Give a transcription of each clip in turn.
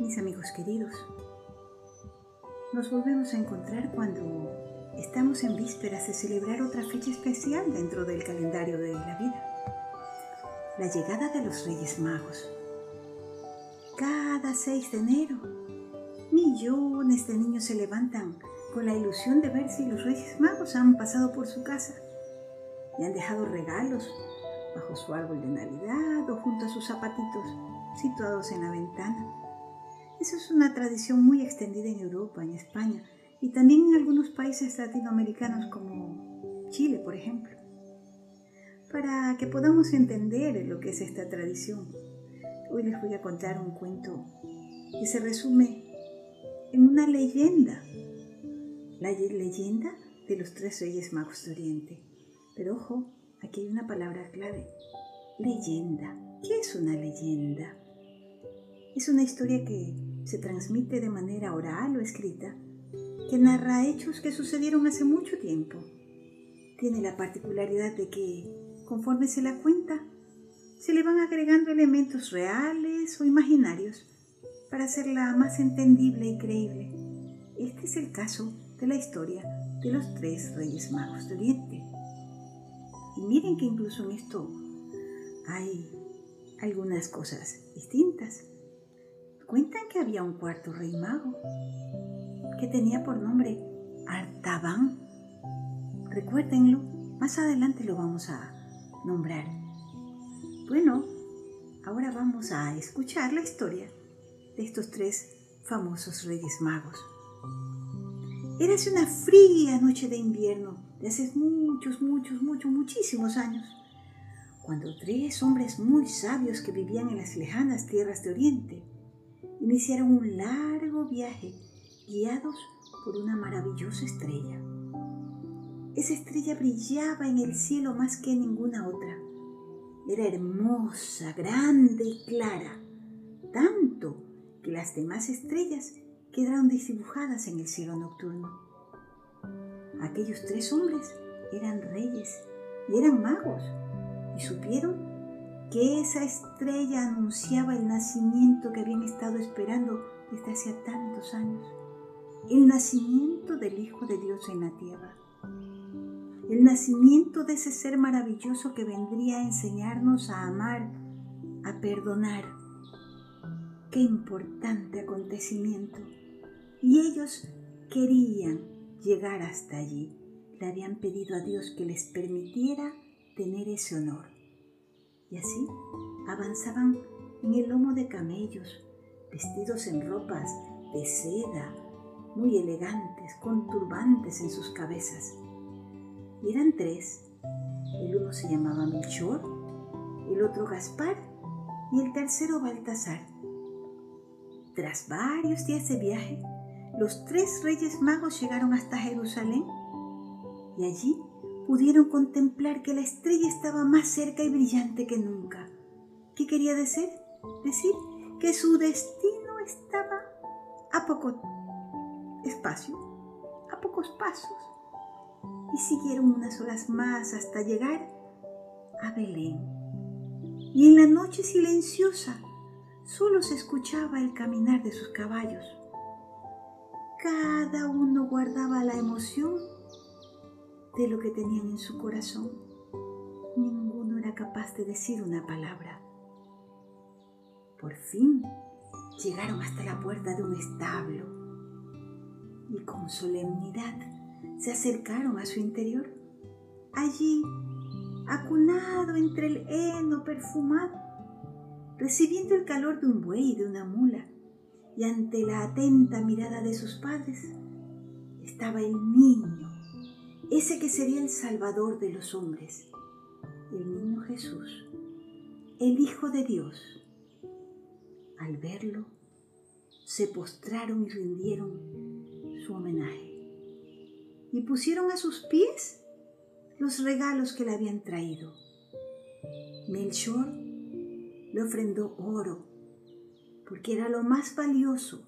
mis amigos queridos. Nos volvemos a encontrar cuando estamos en vísperas de celebrar otra fecha especial dentro del calendario de la vida. La llegada de los Reyes Magos. Cada 6 de enero, millones de niños se levantan con la ilusión de ver si los Reyes Magos han pasado por su casa y han dejado regalos bajo su árbol de Navidad o junto a sus zapatitos situados en la ventana. Esa es una tradición muy extendida en Europa, en España y también en algunos países latinoamericanos como Chile, por ejemplo. Para que podamos entender lo que es esta tradición, hoy les voy a contar un cuento que se resume en una leyenda, la leyenda de los tres reyes magos de Oriente. Pero ojo, aquí hay una palabra clave, leyenda. ¿Qué es una leyenda? Es una historia que se transmite de manera oral o escrita, que narra hechos que sucedieron hace mucho tiempo. Tiene la particularidad de que, conforme se la cuenta, se le van agregando elementos reales o imaginarios para hacerla más entendible y creíble. Este es el caso de la historia de los tres reyes magos de Oriente. Y miren que incluso en esto hay algunas cosas distintas. Cuentan que había un cuarto rey mago que tenía por nombre Artaban. Recuérdenlo, más adelante lo vamos a nombrar. Bueno, ahora vamos a escuchar la historia de estos tres famosos reyes magos. Érase una fría noche de invierno de hace muchos, muchos, muchos, muchísimos años, cuando tres hombres muy sabios que vivían en las lejanas tierras de Oriente iniciaron un largo viaje guiados por una maravillosa estrella. Esa estrella brillaba en el cielo más que ninguna otra. Era hermosa, grande y clara, tanto que las demás estrellas quedaron desdibujadas en el cielo nocturno. Aquellos tres hombres eran reyes y eran magos y supieron que esa estrella anunciaba el nacimiento que habían estado esperando desde hacía tantos años, el nacimiento del Hijo de Dios en la tierra, el nacimiento de ese ser maravilloso que vendría a enseñarnos a amar, a perdonar. Qué importante acontecimiento. Y ellos querían llegar hasta allí. Le habían pedido a Dios que les permitiera tener ese honor y así avanzaban en el lomo de camellos, vestidos en ropas de seda, muy elegantes, con turbantes en sus cabezas. Y eran tres. El uno se llamaba Melchor, el otro Gaspar y el tercero Baltasar. Tras varios días de viaje, los tres reyes magos llegaron hasta Jerusalén y allí pudieron contemplar que la estrella estaba más cerca y brillante que nunca. ¿Qué quería decir? Decir que su destino estaba a poco espacio, a pocos pasos. Y siguieron unas horas más hasta llegar a Belén. Y en la noche silenciosa solo se escuchaba el caminar de sus caballos. Cada uno guardaba la emoción de lo que tenían en su corazón. Ninguno era capaz de decir una palabra. Por fin llegaron hasta la puerta de un establo y con solemnidad se acercaron a su interior. Allí, acunado entre el heno perfumado, recibiendo el calor de un buey y de una mula, y ante la atenta mirada de sus padres, estaba el niño ese que sería el Salvador de los hombres, el niño Jesús, el Hijo de Dios. Al verlo, se postraron y rindieron su homenaje y pusieron a sus pies los regalos que le habían traído. Melchor le ofrendó oro, porque era lo más valioso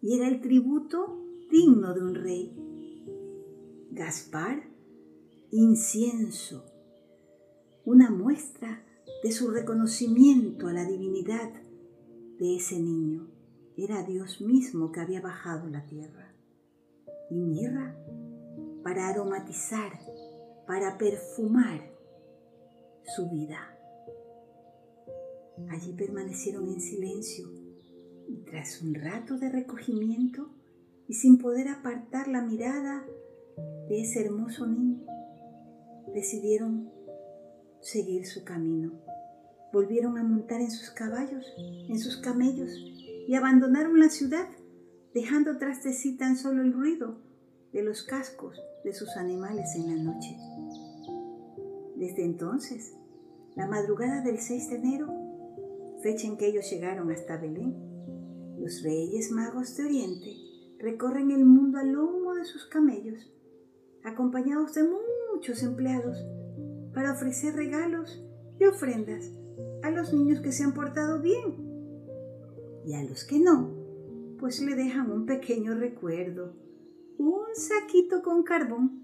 y era el tributo digno de un rey. Gaspar, incienso, una muestra de su reconocimiento a la divinidad de ese niño. era Dios mismo que había bajado la tierra. Y mirra para aromatizar, para perfumar su vida. Allí permanecieron en silencio y tras un rato de recogimiento y sin poder apartar la mirada de ese hermoso niño, decidieron seguir su camino. Volvieron a montar en sus caballos, en sus camellos y abandonaron la ciudad, dejando tras de sí tan solo el ruido de los cascos de sus animales en la noche. Desde entonces, la madrugada del 6 de enero, fecha en que ellos llegaron hasta Belén, los reyes magos de Oriente recorren el mundo al lomo de sus camellos, acompañados de muchos empleados, para ofrecer regalos y ofrendas a los niños que se han portado bien y a los que no, pues le dejan un pequeño recuerdo, un saquito con carbón,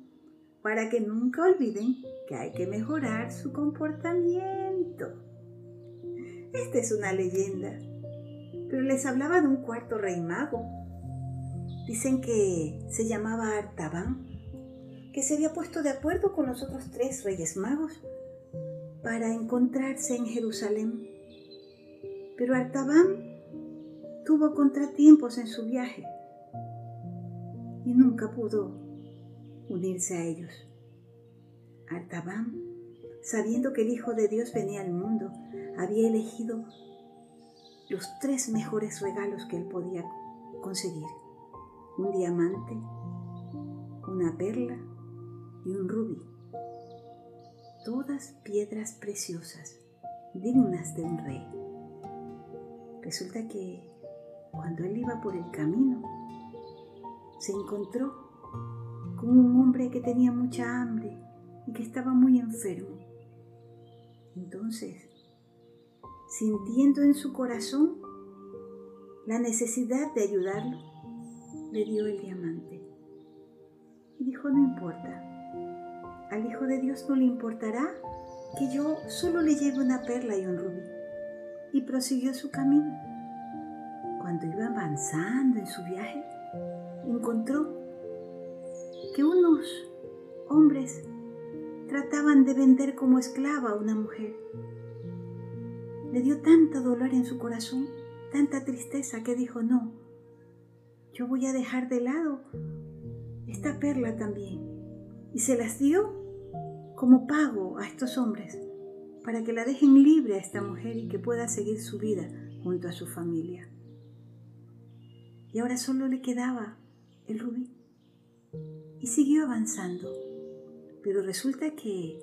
para que nunca olviden que hay que mejorar su comportamiento. Esta es una leyenda, pero les hablaba de un cuarto rey mago. Dicen que se llamaba Artaban, que se había puesto de acuerdo con los otros tres reyes magos para encontrarse en Jerusalén. Pero Artaban tuvo contratiempos en su viaje y nunca pudo unirse a ellos. Artaban, sabiendo que el Hijo de Dios venía al mundo, había elegido los tres mejores regalos que él podía conseguir. Un diamante, una perla y un rubí. Todas piedras preciosas, dignas de un rey. Resulta que cuando él iba por el camino, se encontró con un hombre que tenía mucha hambre y que estaba muy enfermo. Entonces, sintiendo en su corazón la necesidad de ayudarlo, le dio el diamante. Y dijo, no importa, al Hijo de Dios no le importará que yo solo le lleve una perla y un rubí. Y prosiguió su camino cuando iba avanzando en su viaje, encontró que unos hombres trataban de vender como esclava a una mujer. Le dio tanto dolor en su corazón, tanta tristeza, que dijo, no, yo voy a dejar de lado esta perla también. Y se las dio como pago a estos hombres para que la dejen libre a esta mujer y que pueda seguir su vida junto a su familia y ahora solo le quedaba el rubí. Y siguió avanzando. Pero resulta que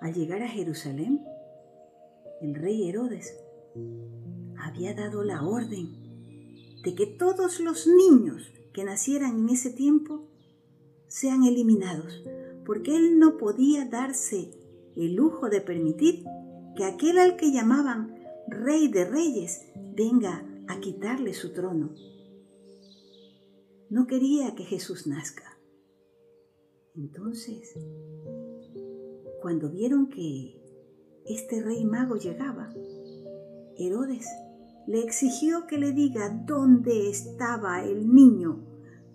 al llegar a Jerusalén, el rey Herodes había dado la orden de que todos los niños que nacieran en ese tiempo sean eliminados, porque él no podía darse el lujo de permitir que aquel al que llamaban rey de reyes venga a quitarle su trono no quería que Jesús nazca. Entonces, cuando vieron que este rey mago llegaba, Herodes le exigió que le diga dónde estaba el niño,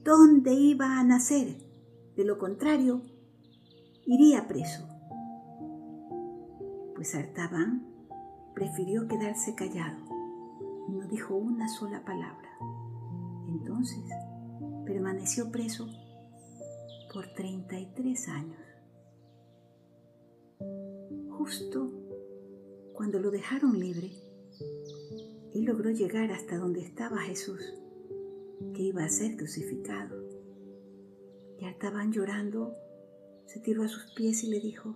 dónde iba a nacer. De lo contrario, iría preso. Pues Artaban prefirió quedarse callado y no dijo una sola palabra. Entonces, permaneció preso por 33 años. Justo cuando lo dejaron libre, él logró llegar hasta donde estaba Jesús, que iba a ser crucificado. Ya estaban llorando, se tiró a sus pies y le dijo,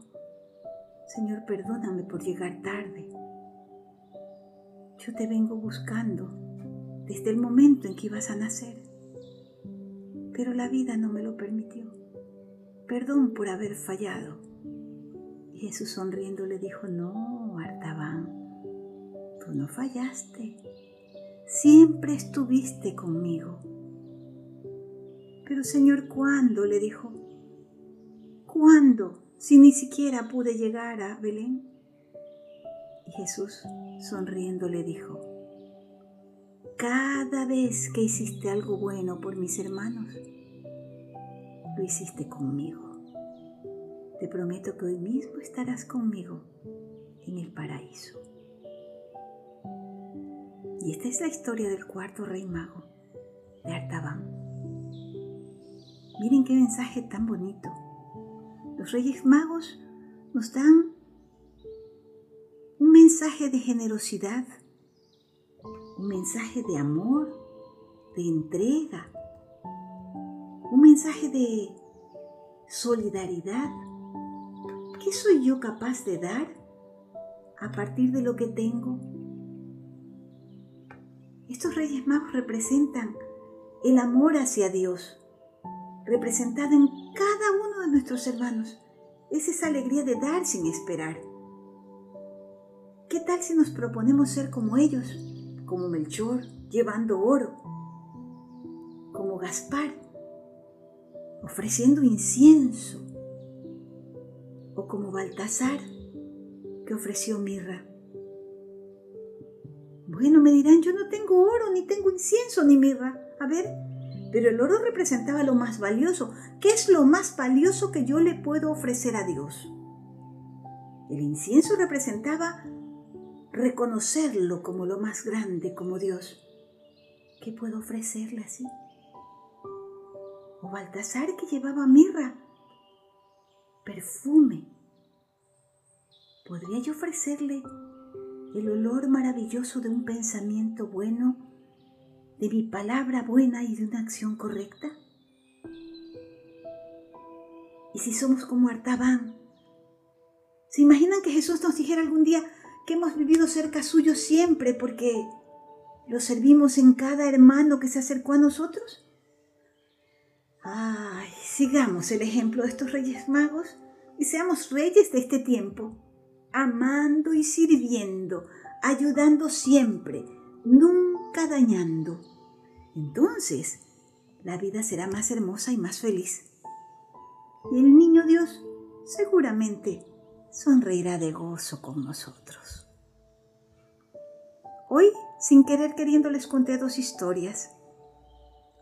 Señor, perdóname por llegar tarde. Yo te vengo buscando desde el momento en que ibas a nacer pero la vida no me lo permitió. Perdón por haber fallado. Y Jesús sonriendo le dijo, no, Artaban, tú no fallaste. Siempre estuviste conmigo. Pero Señor, ¿cuándo? le dijo. ¿Cuándo? Si ni siquiera pude llegar a Belén. Y Jesús sonriendo le dijo, cada vez que hiciste algo bueno por mis hermanos, lo hiciste conmigo. Te prometo que hoy mismo estarás conmigo en el paraíso. Y esta es la historia del cuarto rey mago de Artaban. Miren qué mensaje tan bonito. Los reyes magos nos dan un mensaje de generosidad, un mensaje de amor, de entrega, un mensaje de solidaridad. ¿Qué soy yo capaz de dar a partir de lo que tengo? Estos reyes magos representan el amor hacia Dios, representado en cada uno de nuestros hermanos. Es esa alegría de dar sin esperar. ¿Qué tal si nos proponemos ser como ellos, como Melchor, llevando oro, como Gaspar, ofreciendo incienso, o como Baltasar, que ofreció mirra? Bueno, me dirán, yo no tengo oro, ni tengo incienso, ni mirra. A ver, pero el oro representaba lo más valioso. ¿Qué es lo más valioso que yo le puedo ofrecer a Dios? El incienso representaba reconocerlo como lo más grande, como Dios. ¿Qué puedo ofrecerle así? O Baltasar que llevaba mirra, perfume. ¿Podría yo ofrecerle el olor maravilloso de un pensamiento bueno de mi palabra buena y de una acción correcta? ¿Y si somos como Artaban? ¿Se imaginan que Jesús nos dijera algún día que hemos vivido cerca suyo siempre porque lo servimos en cada hermano que se acercó a nosotros? Ay, sigamos el ejemplo de estos reyes magos y seamos reyes de este tiempo, amando y sirviendo, ayudando siempre, nunca dañando. Entonces, la vida será más hermosa y más feliz. Y el niño Dios seguramente sonreirá de gozo con nosotros. Hoy, sin querer queriendo, les conté dos historias.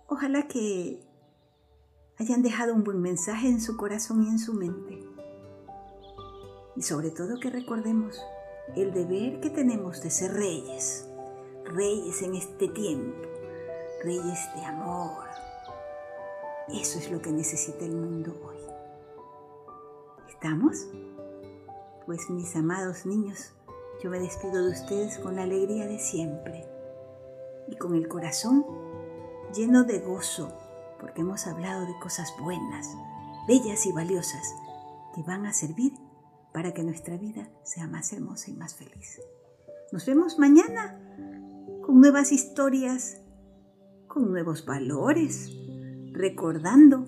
Ojalá que hayan dejado un buen mensaje en su corazón y en su mente. Y sobre todo que recordemos el deber que tenemos de ser reyes, reyes en este tiempo, reyes de amor. Eso es lo que necesita el mundo hoy. ¿Estamos? Pues mis amados niños, yo me despido de ustedes con la alegría de siempre y con el corazón lleno de gozo porque hemos hablado de cosas buenas, bellas y valiosas que van a servir para que nuestra vida sea más hermosa y más feliz. Nos vemos mañana con nuevas historias con nuevos valores, recordando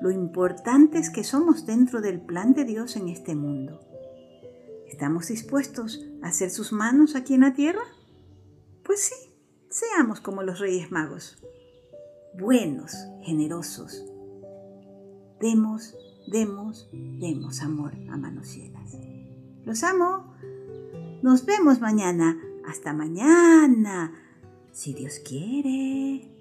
lo importantes que somos dentro del plan de Dios en este mundo. ¿Estamos dispuestos a hacer sus manos aquí en la tierra? Pues sí, seamos como los Reyes Magos, buenos, generosos. Demos, demos, demos amor a manos llenas. Los amo. Nos vemos mañana. Hasta mañana, si Dios quiere.